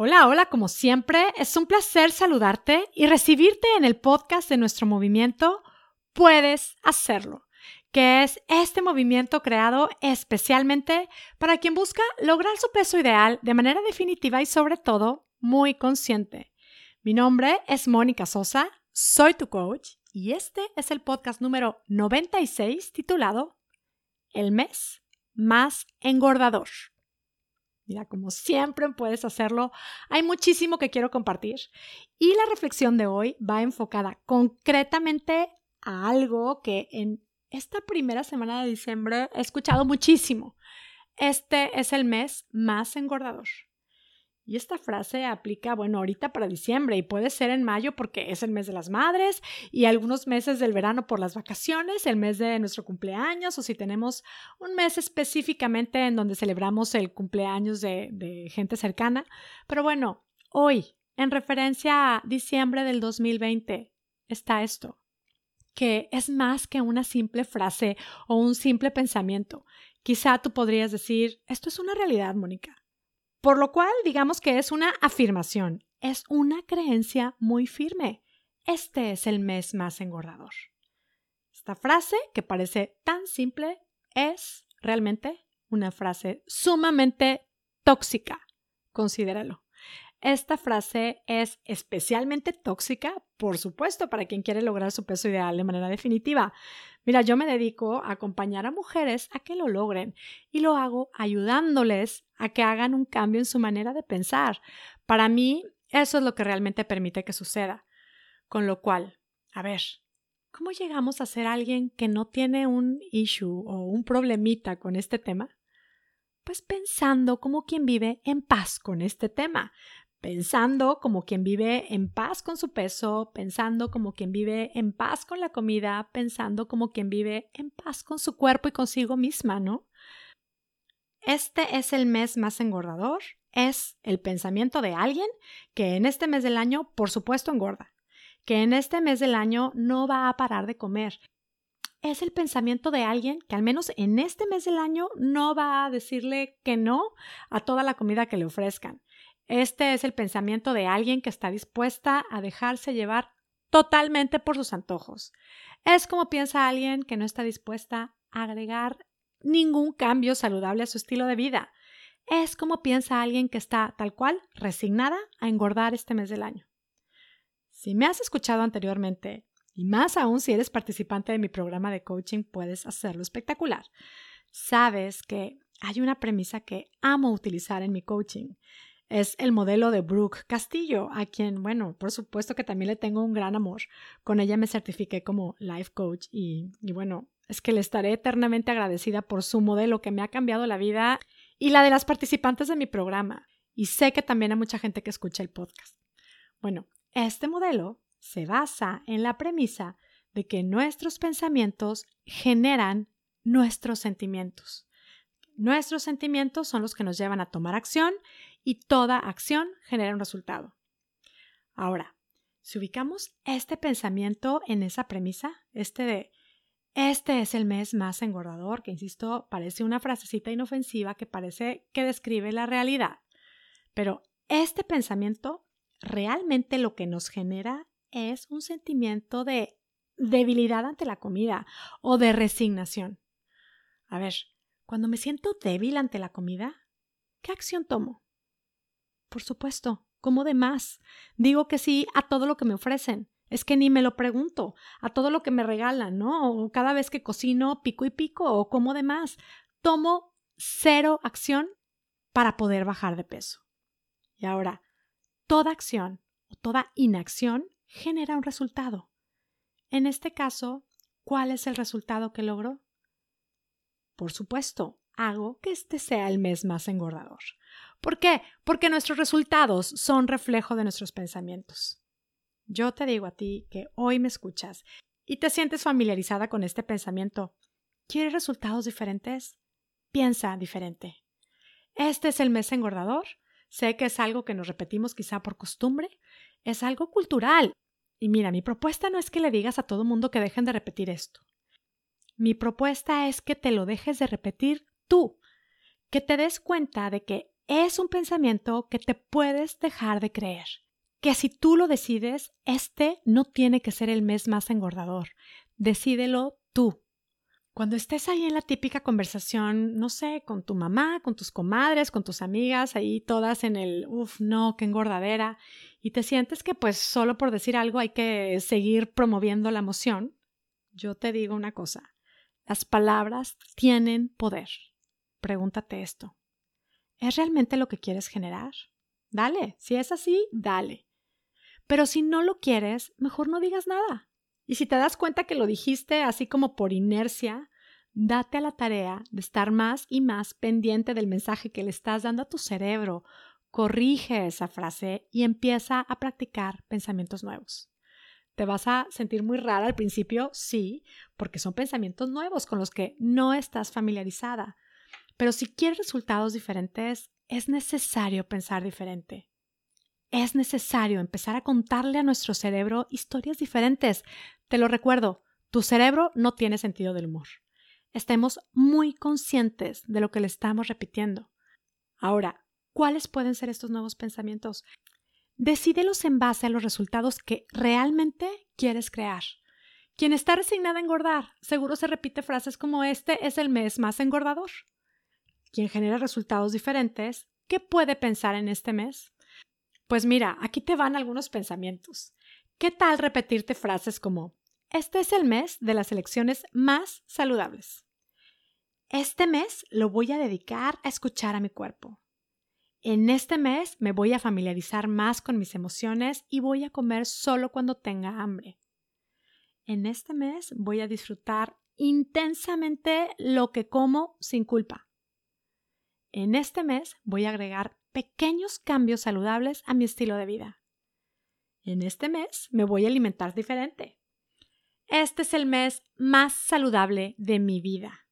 Hola, hola, como siempre, es un placer saludarte y recibirte en el podcast de nuestro movimiento Puedes hacerlo, que es este movimiento creado especialmente para quien busca lograr su peso ideal de manera definitiva y sobre todo muy consciente. Mi nombre es Mónica Sosa, soy tu coach y este es el podcast número 96 titulado El mes más engordador. Mira, como siempre puedes hacerlo, hay muchísimo que quiero compartir y la reflexión de hoy va enfocada concretamente a algo que en esta primera semana de diciembre he escuchado muchísimo. Este es el mes más engordador. Y esta frase aplica, bueno, ahorita para diciembre y puede ser en mayo porque es el mes de las madres y algunos meses del verano por las vacaciones, el mes de nuestro cumpleaños o si tenemos un mes específicamente en donde celebramos el cumpleaños de, de gente cercana. Pero bueno, hoy, en referencia a diciembre del 2020, está esto que es más que una simple frase o un simple pensamiento. Quizá tú podrías decir, esto es una realidad, Mónica. Por lo cual, digamos que es una afirmación, es una creencia muy firme. Este es el mes más engordador. Esta frase, que parece tan simple, es realmente una frase sumamente tóxica. Considéralo. Esta frase es especialmente tóxica, por supuesto, para quien quiere lograr su peso ideal de manera definitiva. Mira, yo me dedico a acompañar a mujeres a que lo logren y lo hago ayudándoles a que hagan un cambio en su manera de pensar. Para mí, eso es lo que realmente permite que suceda. Con lo cual, a ver, ¿cómo llegamos a ser alguien que no tiene un issue o un problemita con este tema? Pues pensando como quien vive en paz con este tema, pensando como quien vive en paz con su peso, pensando como quien vive en paz con la comida, pensando como quien vive en paz con su cuerpo y consigo misma, ¿no? Este es el mes más engordador, es el pensamiento de alguien que en este mes del año, por supuesto, engorda, que en este mes del año no va a parar de comer. Es el pensamiento de alguien que al menos en este mes del año no va a decirle que no a toda la comida que le ofrezcan este es el pensamiento de alguien que está dispuesta a dejarse llevar totalmente por sus antojos. Es como piensa alguien que no está dispuesta a agregar ningún cambio saludable a su estilo de vida. Es como piensa alguien que está tal cual resignada a engordar este mes del año. Si me has escuchado anteriormente, y más aún si eres participante de mi programa de coaching, puedes hacerlo espectacular. Sabes que hay una premisa que amo utilizar en mi coaching es el modelo de Brooke Castillo, a quien, bueno, por supuesto que también le tengo un gran amor. Con ella me certifiqué como life coach y, y bueno, es que le estaré eternamente agradecida por su modelo que me ha cambiado la vida y la de las participantes de mi programa. Y sé que también hay mucha gente que escucha el podcast. Bueno, este modelo se basa en la premisa de que nuestros pensamientos generan nuestros sentimientos. Nuestros sentimientos son los que nos llevan a tomar acción y toda acción genera un resultado. Ahora, si ubicamos este pensamiento en esa premisa, este de este es el mes más engordador, que insisto, parece una frasecita inofensiva que parece que describe la realidad, pero este pensamiento realmente lo que nos genera es un sentimiento de debilidad ante la comida o de resignación. A ver, cuando me siento débil ante la comida, ¿qué acción tomo? Por supuesto, como de más. Digo que sí a todo lo que me ofrecen. Es que ni me lo pregunto, a todo lo que me regalan, ¿no? O cada vez que cocino, pico y pico o como de más. Tomo cero acción para poder bajar de peso. Y ahora, toda acción o toda inacción genera un resultado. En este caso, ¿cuál es el resultado que logro? Por supuesto, hago que este sea el mes más engordador. ¿Por qué? Porque nuestros resultados son reflejo de nuestros pensamientos. Yo te digo a ti que hoy me escuchas y te sientes familiarizada con este pensamiento. ¿Quieres resultados diferentes? Piensa diferente. Este es el mes engordador. Sé que es algo que nos repetimos quizá por costumbre. Es algo cultural. Y mira, mi propuesta no es que le digas a todo mundo que dejen de repetir esto. Mi propuesta es que te lo dejes de repetir tú, que te des cuenta de que es un pensamiento que te puedes dejar de creer. Que si tú lo decides, este no tiene que ser el mes más engordador. Decídelo tú. Cuando estés ahí en la típica conversación, no sé, con tu mamá, con tus comadres, con tus amigas, ahí todas en el, uff, no, qué engordadera, y te sientes que pues solo por decir algo hay que seguir promoviendo la emoción, yo te digo una cosa, las palabras tienen poder. Pregúntate esto. ¿Es realmente lo que quieres generar? Dale, si es así, dale. Pero si no lo quieres, mejor no digas nada. Y si te das cuenta que lo dijiste así como por inercia, date a la tarea de estar más y más pendiente del mensaje que le estás dando a tu cerebro. Corrige esa frase y empieza a practicar pensamientos nuevos. ¿Te vas a sentir muy rara al principio? Sí, porque son pensamientos nuevos con los que no estás familiarizada. Pero si quieres resultados diferentes, es necesario pensar diferente es necesario empezar a contarle a nuestro cerebro historias diferentes. Te lo recuerdo, tu cerebro no tiene sentido del humor. Estemos muy conscientes de lo que le estamos repitiendo. Ahora, ¿cuáles pueden ser estos nuevos pensamientos? Decídelos en base a los resultados que realmente quieres crear. Quien está resignada a engordar, seguro se repite frases como este es el mes más engordador. Quien genera resultados diferentes, ¿qué puede pensar en este mes? Pues mira, aquí te van algunos pensamientos. ¿Qué tal repetirte frases como, este es el mes de las elecciones más saludables? Este mes lo voy a dedicar a escuchar a mi cuerpo. En este mes me voy a familiarizar más con mis emociones y voy a comer solo cuando tenga hambre. En este mes voy a disfrutar intensamente lo que como sin culpa. En este mes voy a agregar pequeños cambios saludables a mi estilo de vida. En este mes me voy a alimentar diferente. Este es el mes más saludable de mi vida.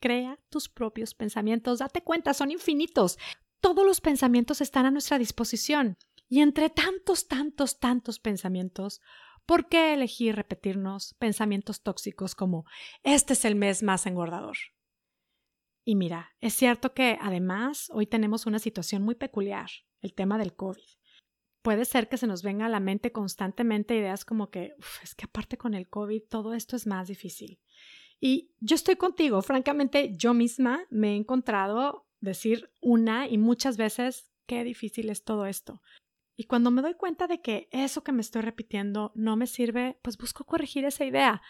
Crea tus propios pensamientos, date cuenta, son infinitos. Todos los pensamientos están a nuestra disposición. Y entre tantos, tantos, tantos pensamientos, ¿por qué elegir repetirnos pensamientos tóxicos como este es el mes más engordador? Y mira, es cierto que además hoy tenemos una situación muy peculiar, el tema del COVID. Puede ser que se nos venga a la mente constantemente ideas como que, es que aparte con el COVID todo esto es más difícil. Y yo estoy contigo, francamente, yo misma me he encontrado decir una y muchas veces qué difícil es todo esto. Y cuando me doy cuenta de que eso que me estoy repitiendo no me sirve, pues busco corregir esa idea.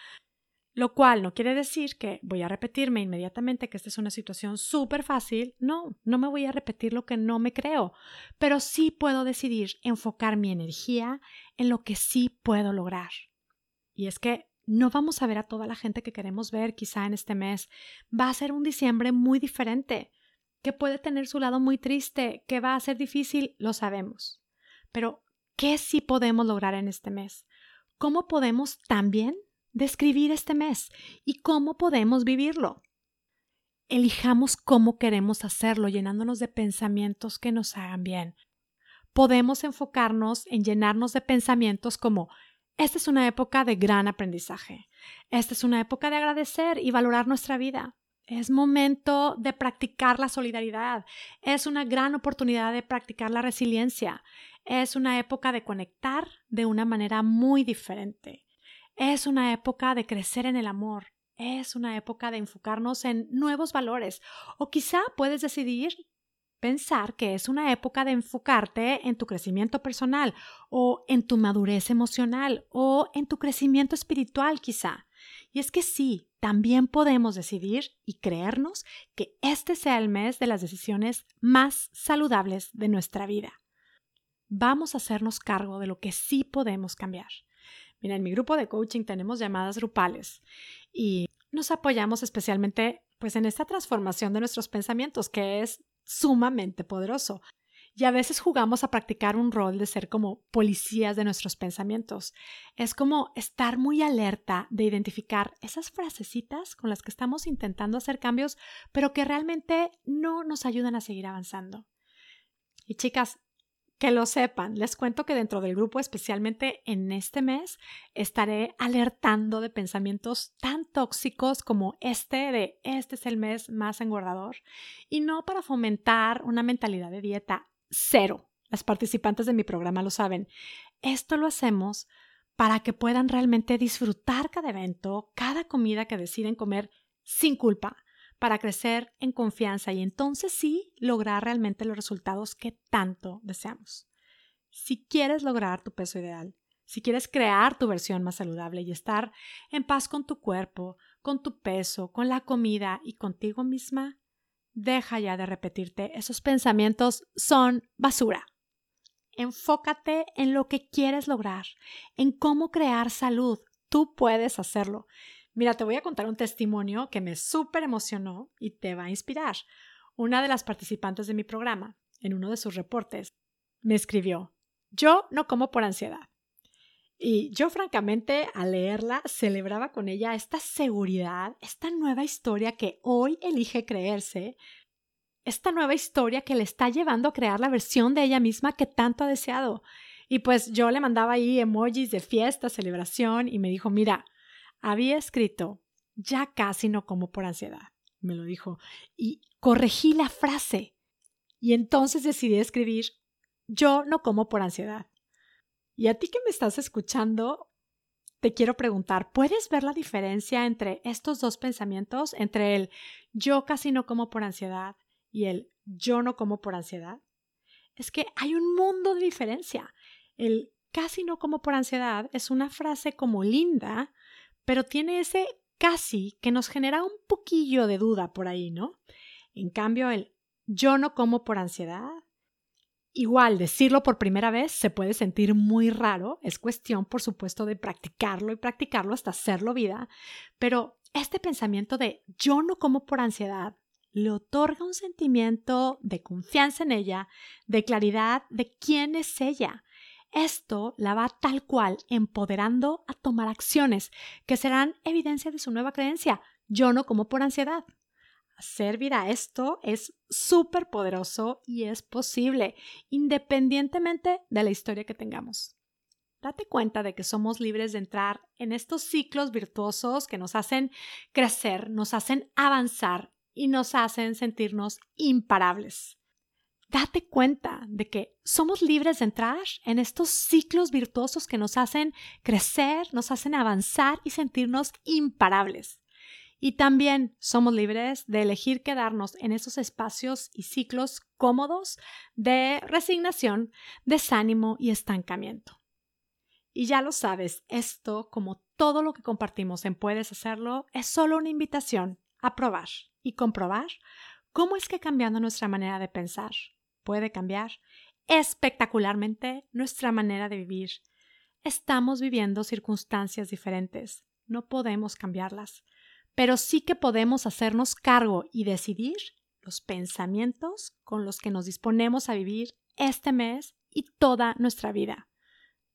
Lo cual no quiere decir que voy a repetirme inmediatamente que esta es una situación súper fácil. No, no me voy a repetir lo que no me creo, pero sí puedo decidir enfocar mi energía en lo que sí puedo lograr. Y es que no vamos a ver a toda la gente que queremos ver quizá en este mes. Va a ser un diciembre muy diferente, que puede tener su lado muy triste, que va a ser difícil, lo sabemos. Pero, ¿qué sí podemos lograr en este mes? ¿Cómo podemos también describir este mes y cómo podemos vivirlo. Elijamos cómo queremos hacerlo, llenándonos de pensamientos que nos hagan bien. Podemos enfocarnos en llenarnos de pensamientos como esta es una época de gran aprendizaje. Esta es una época de agradecer y valorar nuestra vida. Es momento de practicar la solidaridad. Es una gran oportunidad de practicar la resiliencia. Es una época de conectar de una manera muy diferente. Es una época de crecer en el amor, es una época de enfocarnos en nuevos valores o quizá puedes decidir pensar que es una época de enfocarte en tu crecimiento personal o en tu madurez emocional o en tu crecimiento espiritual quizá. Y es que sí, también podemos decidir y creernos que este sea el mes de las decisiones más saludables de nuestra vida. Vamos a hacernos cargo de lo que sí podemos cambiar. Mira, en mi grupo de coaching tenemos llamadas grupales y nos apoyamos especialmente pues en esta transformación de nuestros pensamientos que es sumamente poderoso. Y a veces jugamos a practicar un rol de ser como policías de nuestros pensamientos. Es como estar muy alerta de identificar esas frasecitas con las que estamos intentando hacer cambios, pero que realmente no nos ayudan a seguir avanzando. Y chicas, que lo sepan. Les cuento que dentro del grupo, especialmente en este mes, estaré alertando de pensamientos tan tóxicos como este de este es el mes más engordador y no para fomentar una mentalidad de dieta cero. Las participantes de mi programa lo saben. Esto lo hacemos para que puedan realmente disfrutar cada evento, cada comida que deciden comer sin culpa, para crecer en confianza y entonces sí lograr realmente los resultados que tanto deseamos. Si quieres lograr tu peso ideal, si quieres crear tu versión más saludable y estar en paz con tu cuerpo, con tu peso, con la comida y contigo misma, deja ya de repetirte esos pensamientos son basura. Enfócate en lo que quieres lograr, en cómo crear salud. Tú puedes hacerlo. Mira, te voy a contar un testimonio que me súper emocionó y te va a inspirar. Una de las participantes de mi programa, en uno de sus reportes, me escribió, yo no como por ansiedad. Y yo francamente al leerla celebraba con ella esta seguridad, esta nueva historia que hoy elige creerse, esta nueva historia que le está llevando a crear la versión de ella misma que tanto ha deseado. Y pues yo le mandaba ahí emojis de fiesta, celebración y me dijo, mira, había escrito, ya casi no como por ansiedad, me lo dijo, y corregí la frase. Y entonces decidí escribir, yo no como por ansiedad. Y a ti que me estás escuchando, te quiero preguntar, ¿puedes ver la diferencia entre estos dos pensamientos, entre el yo casi no como por ansiedad y el yo no como por ansiedad? Es que hay un mundo de diferencia. El casi no como por ansiedad es una frase como linda, pero tiene ese casi que nos genera un poquillo de duda por ahí, ¿no? En cambio, el yo no como por ansiedad, igual decirlo por primera vez se puede sentir muy raro, es cuestión, por supuesto, de practicarlo y practicarlo hasta hacerlo vida, pero este pensamiento de yo no como por ansiedad le otorga un sentimiento de confianza en ella, de claridad de quién es ella, esto la va tal cual empoderando a tomar acciones que serán evidencia de su nueva creencia. Yo no como por ansiedad. Hacer vida esto es súper poderoso y es posible, independientemente de la historia que tengamos. Date cuenta de que somos libres de entrar en estos ciclos virtuosos que nos hacen crecer, nos hacen avanzar y nos hacen sentirnos imparables date cuenta de que somos libres de entrar en estos ciclos virtuosos que nos hacen crecer, nos hacen avanzar y sentirnos imparables. Y también somos libres de elegir quedarnos en esos espacios y ciclos cómodos de resignación, desánimo y estancamiento. Y ya lo sabes, esto, como todo lo que compartimos en Puedes Hacerlo, es solo una invitación a probar y comprobar cómo es que cambiando nuestra manera de pensar, puede cambiar espectacularmente nuestra manera de vivir. Estamos viviendo circunstancias diferentes, no podemos cambiarlas, pero sí que podemos hacernos cargo y decidir los pensamientos con los que nos disponemos a vivir este mes y toda nuestra vida.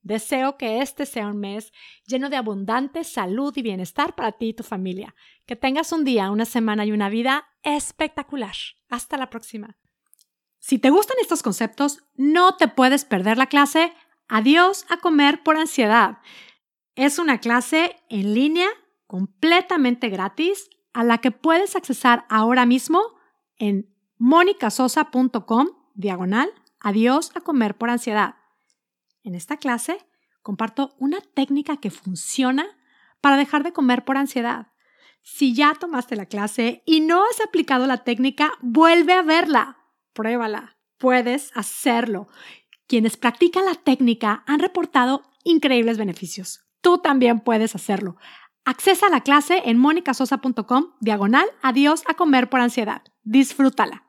Deseo que este sea un mes lleno de abundante salud y bienestar para ti y tu familia. Que tengas un día, una semana y una vida espectacular. Hasta la próxima. Si te gustan estos conceptos, no te puedes perder la clase Adiós a comer por ansiedad. Es una clase en línea completamente gratis a la que puedes accesar ahora mismo en monicasosa.com diagonal Adiós a comer por ansiedad. En esta clase comparto una técnica que funciona para dejar de comer por ansiedad. Si ya tomaste la clase y no has aplicado la técnica, vuelve a verla pruébala, puedes hacerlo. Quienes practican la técnica han reportado increíbles beneficios. Tú también puedes hacerlo. Accesa la clase en monicasosa.com diagonal adiós a comer por ansiedad. Disfrútala.